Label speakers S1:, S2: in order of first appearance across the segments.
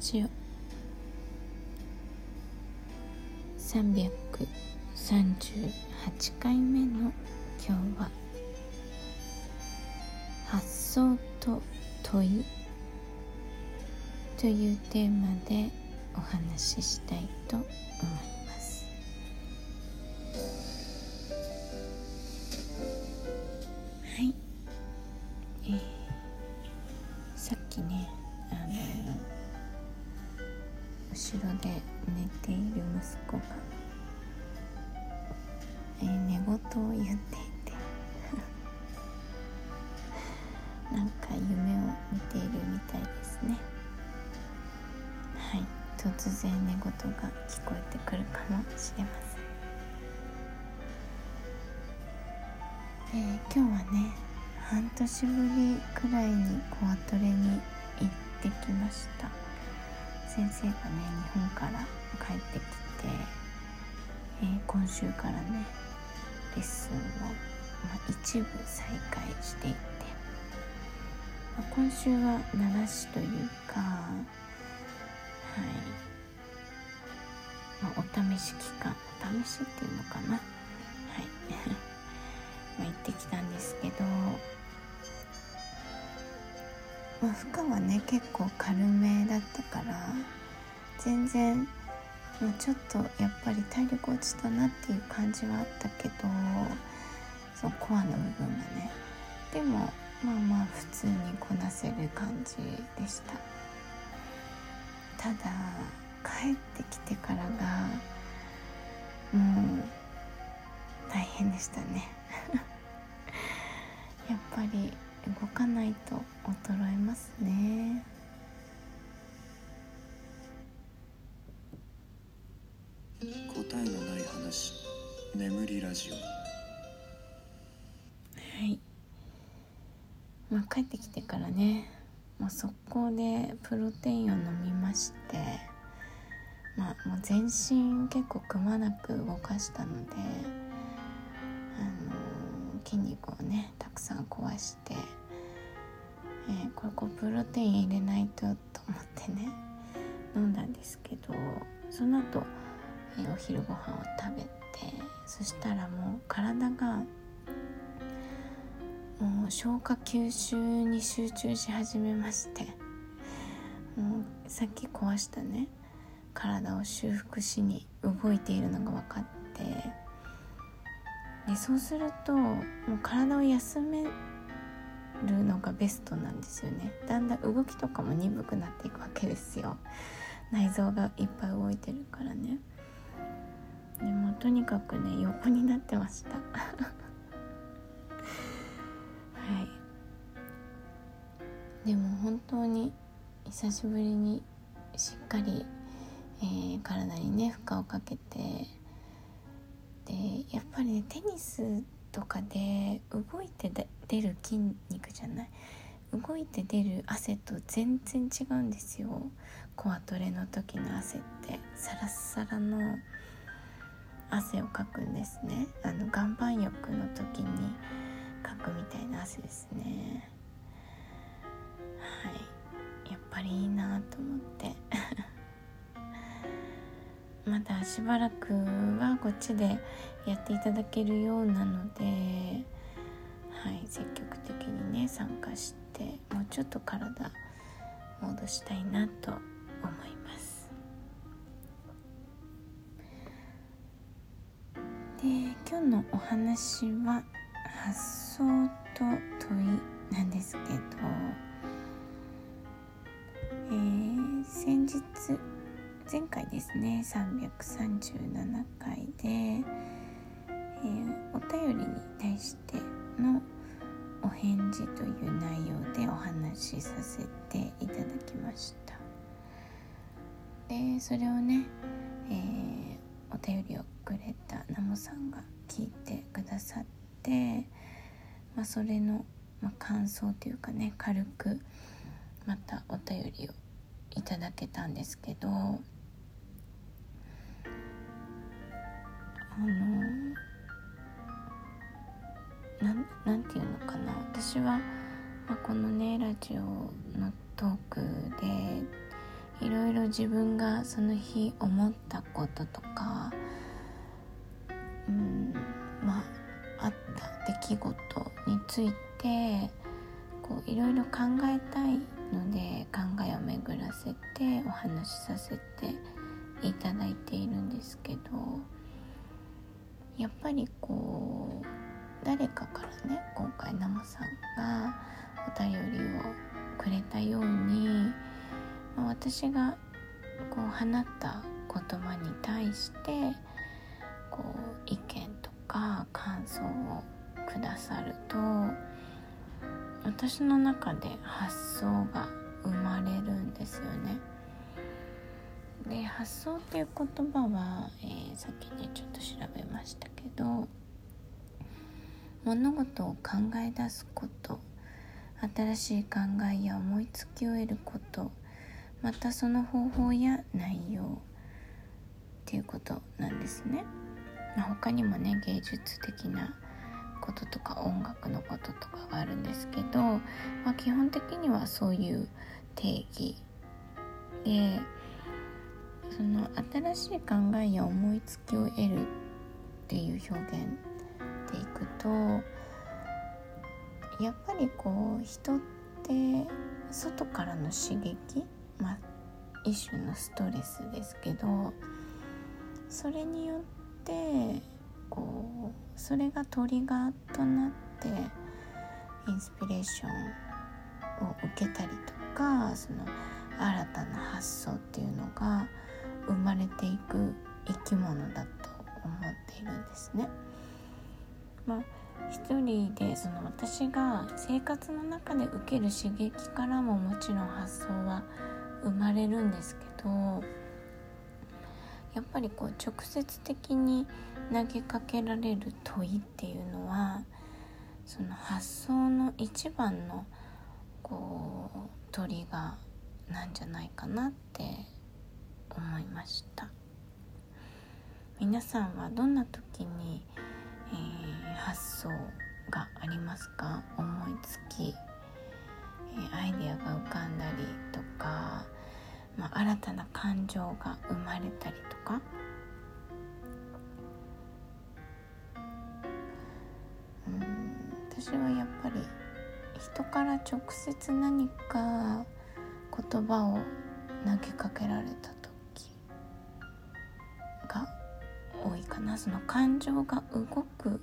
S1: ジオ。338回目の今日は「発想と問い」というテーマでお話ししたいと思います。後ろで寝ている息子が、えー、寝言を言っていて なんか夢を見ているみたいですね。はい。突然寝言が聞こえてくるかもしれません。で今日はね半年ぶりくらいにコアトレに行ってきました。先生がね日本から帰ってきて、えー、今週からねレッスンを、まあ、一部再開していって、まあ、今週は流しというかはい、まあ、お試し期間お試しっていうのかなはい ま行ってきたんですけどまあ、負荷はね結構軽めだったから全然、まあ、ちょっとやっぱり体力落ちたなっていう感じはあったけどそのコアの部分がね。でもまあまあ普通にこなせる感じでした。ただ帰ってきてからがもう大変でしたね。やっぱり動かないと衰えますね。
S2: 答えのない話。眠りラジオ。
S1: はい。まあ帰ってきてからね。もう速攻でプロテインを飲みまして。まあもう全身結構くまなく動かしたので筋肉をねたくさん壊して、えー、これこうプロテイン入れないとと思ってね飲んだんですけどその後、えー、お昼ご飯を食べてそしたらもう体がもう消化吸収に集中し始めましてもうさっき壊したね体を修復しに動いているのが分かってでそうするともう体を休めるのがベストなんですよね。だんだん動きとかも鈍くなっていくわけですよ。内臓がいっぱい動いてるからね。でもとにかくね横になってました。はい。でも本当に久しぶりにしっかり、えー、体にね負荷をかけてでやっぱりねテニスとかで動いて出る筋肉じゃない？動いて出る汗と全然違うんですよ。コアトレの時の汗って。サラッサラの汗をかくんですね。あの岩盤浴の時にかくみたいな汗ですね。はい。やっぱりいいなと思って。まだしばらくはこっちでやっていただけるようなのではい積極的にね参加してもうちょっと体戻したいなと思います。で今日のお話は発想と問いなんですけど、えー、先日前回ですね337回で、えー、お便りに対してのお返事という内容でお話しさせていただきました。でそれをね、えー、お便りをくれたナモさんが聞いてくださって、まあ、それの、まあ、感想というかね軽くまたお便りをいただけたんですけどあのなんなんていうのかな。私は、まあ、このねラジオのトークでいろいろ自分がその日思ったこととかうんまああった出来事についてこういろいろ考えたいので考えを巡らせてお話しさせていただいているんですけどやっぱりこう誰かからね今回ナモさんがお便りをくれたように、ま、私がこう放った言葉に対してこう意見とか感想をくださると私の中で発想が生まれるんですよね。発想っていう言葉は、えー、さっきねちょっと調べましたけど物事を考え出すこと新しい考えや思いつきを得ることまたその方法や内容っていうことなんですね。まあ、他にもね芸術的なこととか音楽のこととかがあるんですけど、まあ、基本的にはそういう定義でその新しい考えや思いつきを得るっていう表現でいくとやっぱりこう人って外からの刺激まあ一種のストレスですけどそれによってこうそれがトリガーとなってインスピレーションを受けたりとかその新たな発想っていうのが生まれていく生き物だと思っているんですね。まあ一人でその私が生活の中で受ける刺激からももちろん発想は生まれるんですけどやっぱりこう直接的に投げかけられる問いっていうのはその発想の一番のこうトリガーなんじゃないかなってました。皆さんはどんな時に、えー、発想がありますか？思いつき、えー、アイデアが浮かんだりとか、まあ、新たな感情が生まれたりとか？私はやっぱり人から直接何か言葉を投げかけられたその感情が動く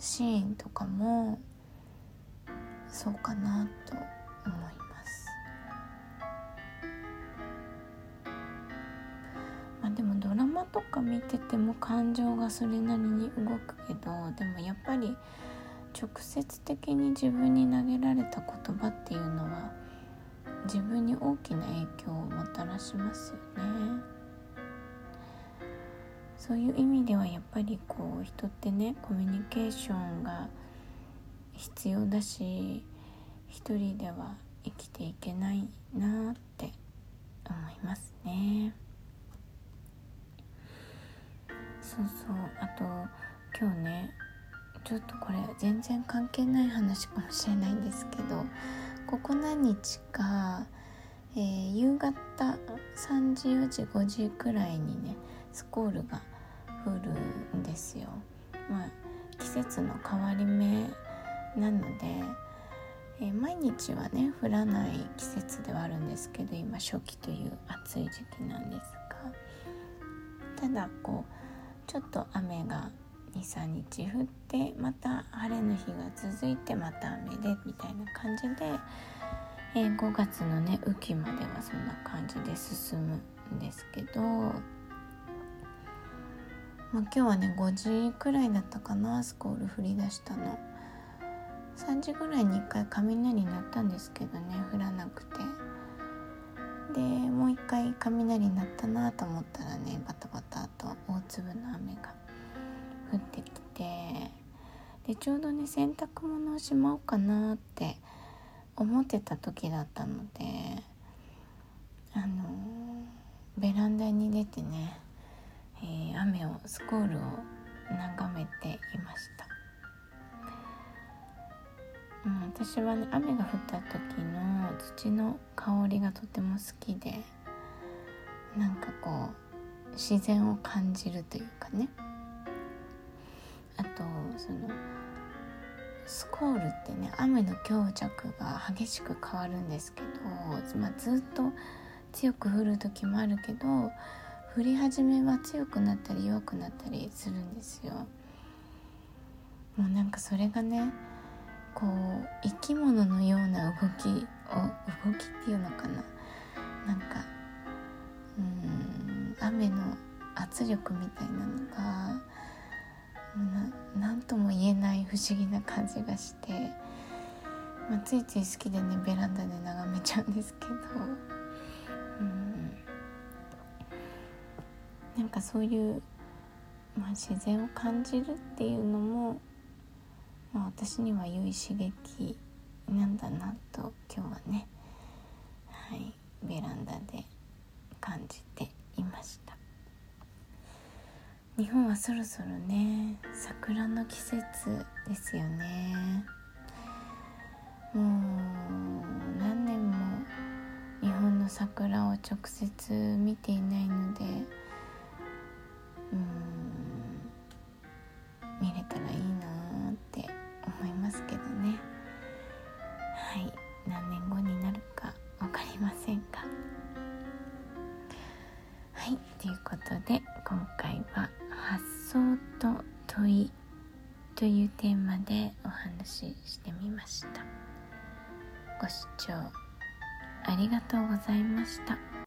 S1: シーンとかもそうかなと思います。まあでもドラマとか見てても感情がそれなりに動くけどでもやっぱり直接的に自分に投げられた言葉っていうのは自分に大きな影響をもたらしますよね。そういう意味ではやっぱりこう人ってねコミュニケーションが必要だし一人では生きていけないなって思いますね。そうそう。あと今日ねちょっとこれ全然関係ない話かもしれないんですけどここ何日か、えー、夕方3時4時5時くらいにねスコールが降るんですよ。まあ、季節の変わり目なので、えー、毎日はね降らない季節ではあるんですけど今初期という暑い時期なんですがただこうちょっと雨が23日降ってまた晴れの日が続いてまた雨でみたいな感じで、えー、5月のね雨季まではそんな感じで進むんですけど、まあ、今日はね5時くらいだったかなスコール降り出したの。3時ぐらいに1回雷鳴ったんですけどね降らなくて。でもう一回雷鳴ったなと思ったらねバタバタと大粒の雨が降ってきて。でちょうどね洗濯物をしまおうかなって思ってた時だったのであのベランダに出てね、えー、雨をスコールを眺めていました、うん、私はね雨が降った時の土の香りがとても好きでなんかこう自然を感じるというかね。あとそのスコールってね雨の強弱が激しく変わるんですけど、まあ、ずっと強く降る時もあるけど降り始めは強くなったり弱くなったりするんですよ。もうなんかそれがねこう生き物のような動きを動きっていうのかな。なんかうん雨の圧力みたいなのが何とも言えない不思議な感じがして、まあ、ついつい好きでねベランダで眺めちゃうんですけど。うん。なんかそういう、まあ、自然を感じるっていうのも、まあ、私には良い刺激なんだなと今日はね、はい、ベランダで感じていました。日本はそろそろね桜の季節ですよね。もう何年も日本の桜を直接見ていないのでう